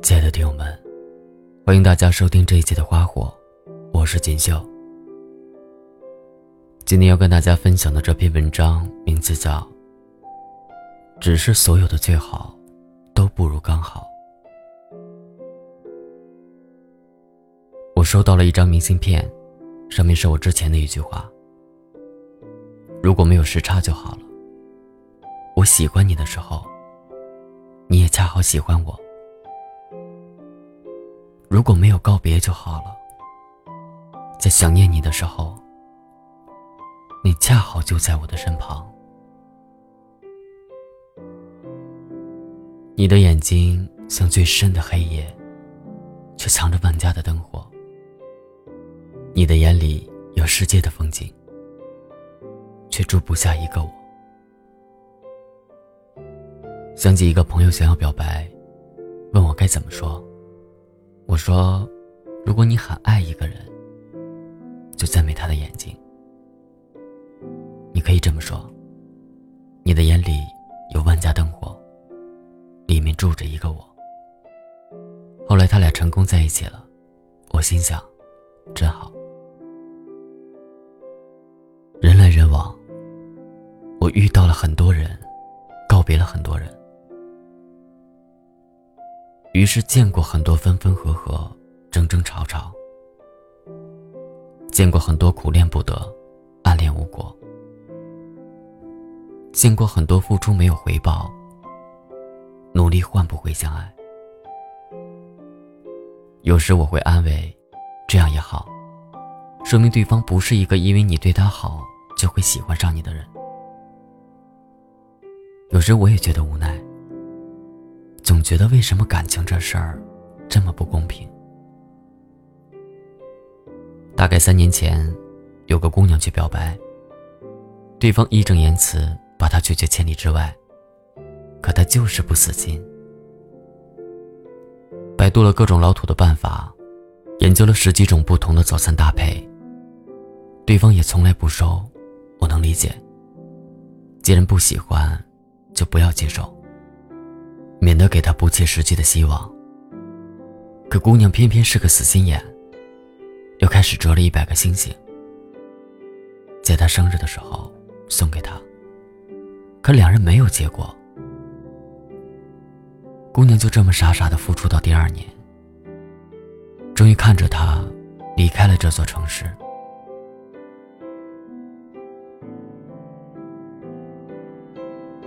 亲爱的听友们，欢迎大家收听这一期的《花火》，我是锦绣。今天要跟大家分享的这篇文章名字叫《只是所有的最好都不如刚好》。我收到了一张明信片，上面是我之前的一句话：“如果没有时差就好了。”我喜欢你的时候，你也恰好喜欢我。如果没有告别就好了，在想念你的时候，你恰好就在我的身旁。你的眼睛像最深的黑夜，却藏着万家的灯火。你的眼里有世界的风景，却住不下一个我。想起一个朋友想要表白，问我该怎么说。我说：“如果你很爱一个人，就赞美他的眼睛。你可以这么说：你的眼里有万家灯火，里面住着一个我。后来他俩成功在一起了，我心想，真好。人来人往，我遇到了很多人，告别了很多人。”于是见过很多分分合合、争争吵吵，见过很多苦恋不得、暗恋无果，见过很多付出没有回报、努力换不回相爱。有时我会安慰，这样也好，说明对方不是一个因为你对他好就会喜欢上你的人。有时我也觉得无奈。总觉得为什么感情这事儿这么不公平？大概三年前，有个姑娘去表白，对方义正言辞把她拒绝千里之外，可她就是不死心。百度了各种老土的办法，研究了十几种不同的早餐搭配，对方也从来不收，我能理解。既然不喜欢，就不要接受。免得给他不切实际的希望。可姑娘偏偏是个死心眼，又开始折了一百个星星，在他生日的时候送给他。可两人没有结果，姑娘就这么傻傻的付出到第二年，终于看着他离开了这座城市。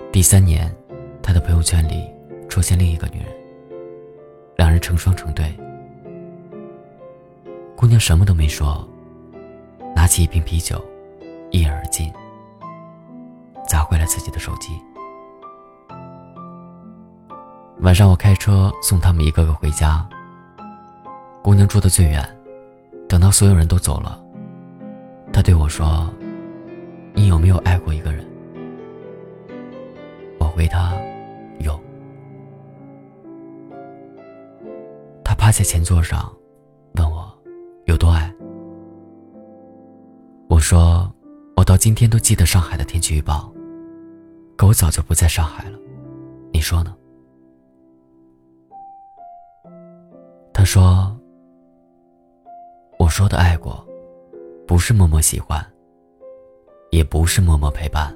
第三年，他的朋友圈里。出现另一个女人，两人成双成对。姑娘什么都没说，拿起一瓶啤酒，一饮而尽，砸坏了自己的手机。晚上我开车送他们一个个回家。姑娘住的最远，等到所有人都走了，她对我说：“你有没有爱过一个人？”我回她。在前座上，问我有多爱。我说，我到今天都记得上海的天气预报，可我早就不在上海了。你说呢？他说：“我说的爱过，不是默默喜欢，也不是默默陪伴。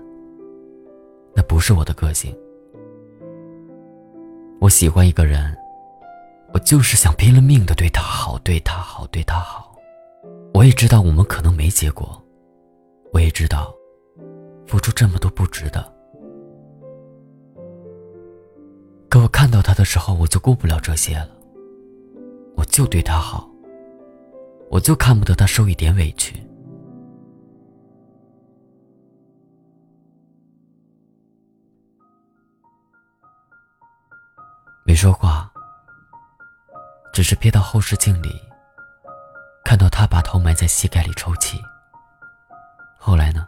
那不是我的个性。我喜欢一个人。”我就是想拼了命的对他好，对他好，对他好。我也知道我们可能没结果，我也知道付出这么多不值得。可我看到他的时候，我就顾不了这些了。我就对他好，我就看不得他受一点委屈。没说话。只是瞥到后视镜里，看到他把头埋在膝盖里抽泣。后来呢？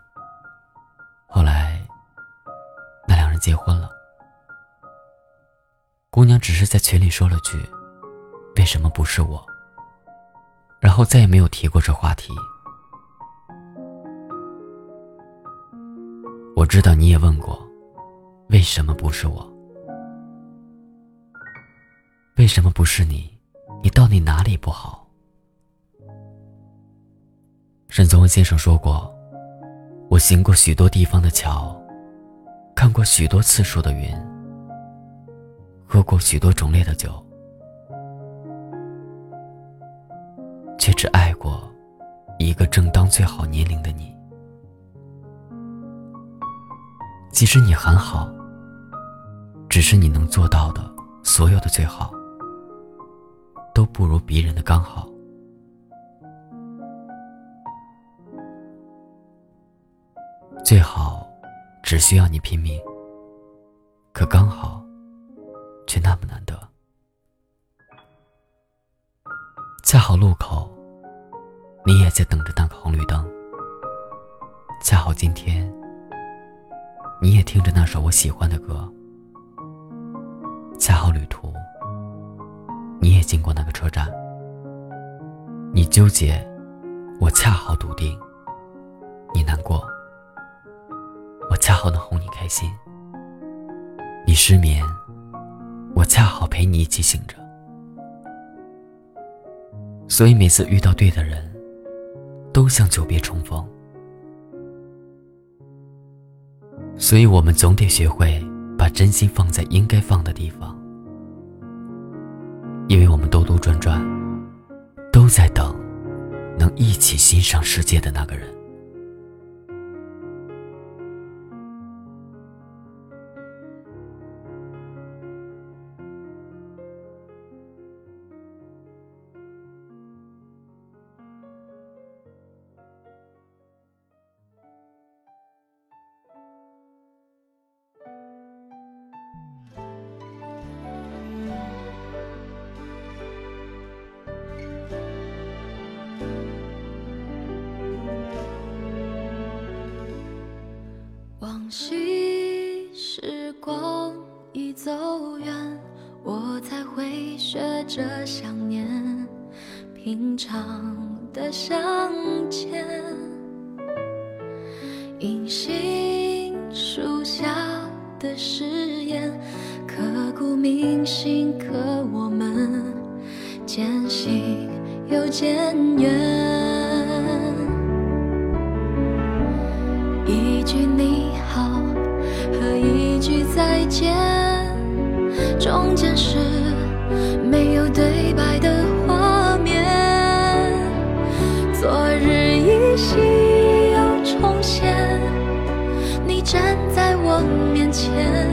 后来，那两人结婚了。姑娘只是在群里说了句：“为什么不是我？”然后再也没有提过这话题。我知道你也问过，为什么不是我？为什么不是你？你到底哪里不好？沈从文先生说过：“我行过许多地方的桥，看过许多次数的云，喝过许多种类的酒，却只爱过一个正当最好年龄的你。即使你很好，只是你能做到的所有的最好，都不如别人的刚好。”最好，只需要你拼命。可刚好，却那么难得。恰好路口，你也在等着那个红绿灯。恰好今天，你也听着那首我喜欢的歌。恰好旅途，经过那个车站。你纠结，我恰好笃定。你难过。我恰好能哄你开心，你失眠，我恰好陪你一起醒着。所以每次遇到对的人，都像久别重逢。所以我们总得学会把真心放在应该放的地方，因为我们兜兜转转，都在等能一起欣赏世界的那个人。惜时光已走远，我才会学着想念平常的相见。银杏树下的誓言，刻骨铭心，可我们渐行又渐远。间是没有对白的画面。昨日依稀又重现，你站在我面前，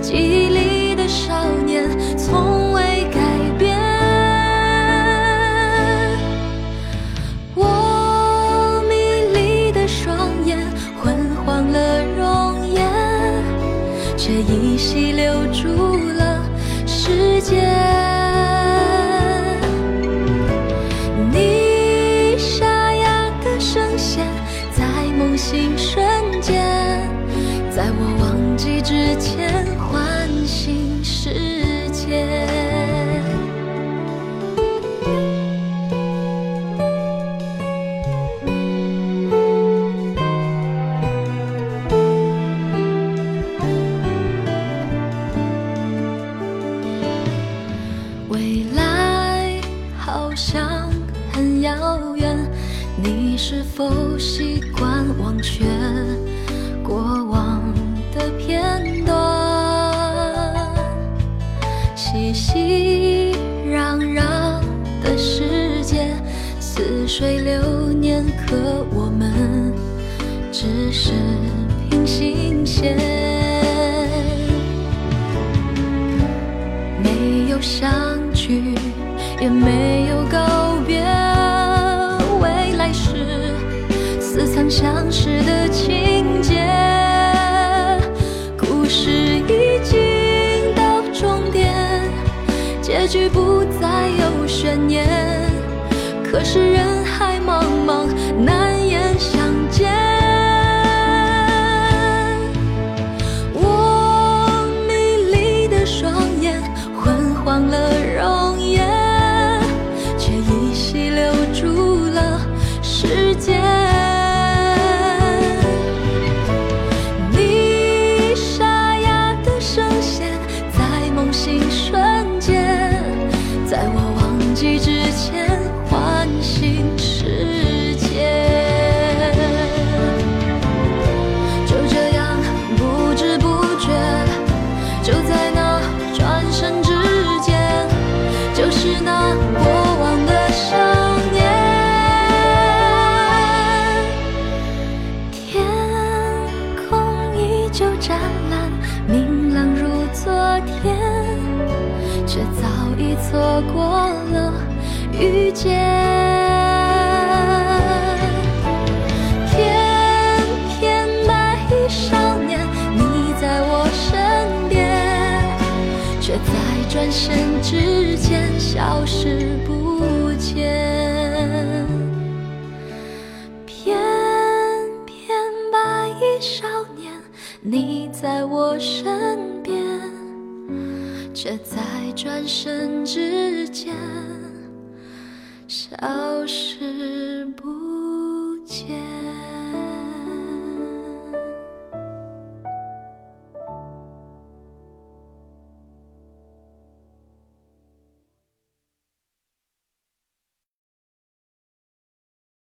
记忆里的少年从未改变。我迷离的双眼，昏黄了容颜，却。依稀留住世界你是否习惯忘却过往的片段？熙熙攘攘的世界，似水流年，可我们只是平行线，没有相聚，也没有告相识的情节，故事已经到终点，结局不再有悬念。可是人海茫茫，是那过往的少年，天空依旧湛蓝，明朗如昨天，却早已错过了遇见。转身之间消失不见翩翩白衣少年你在我身边却在转身之间消失不见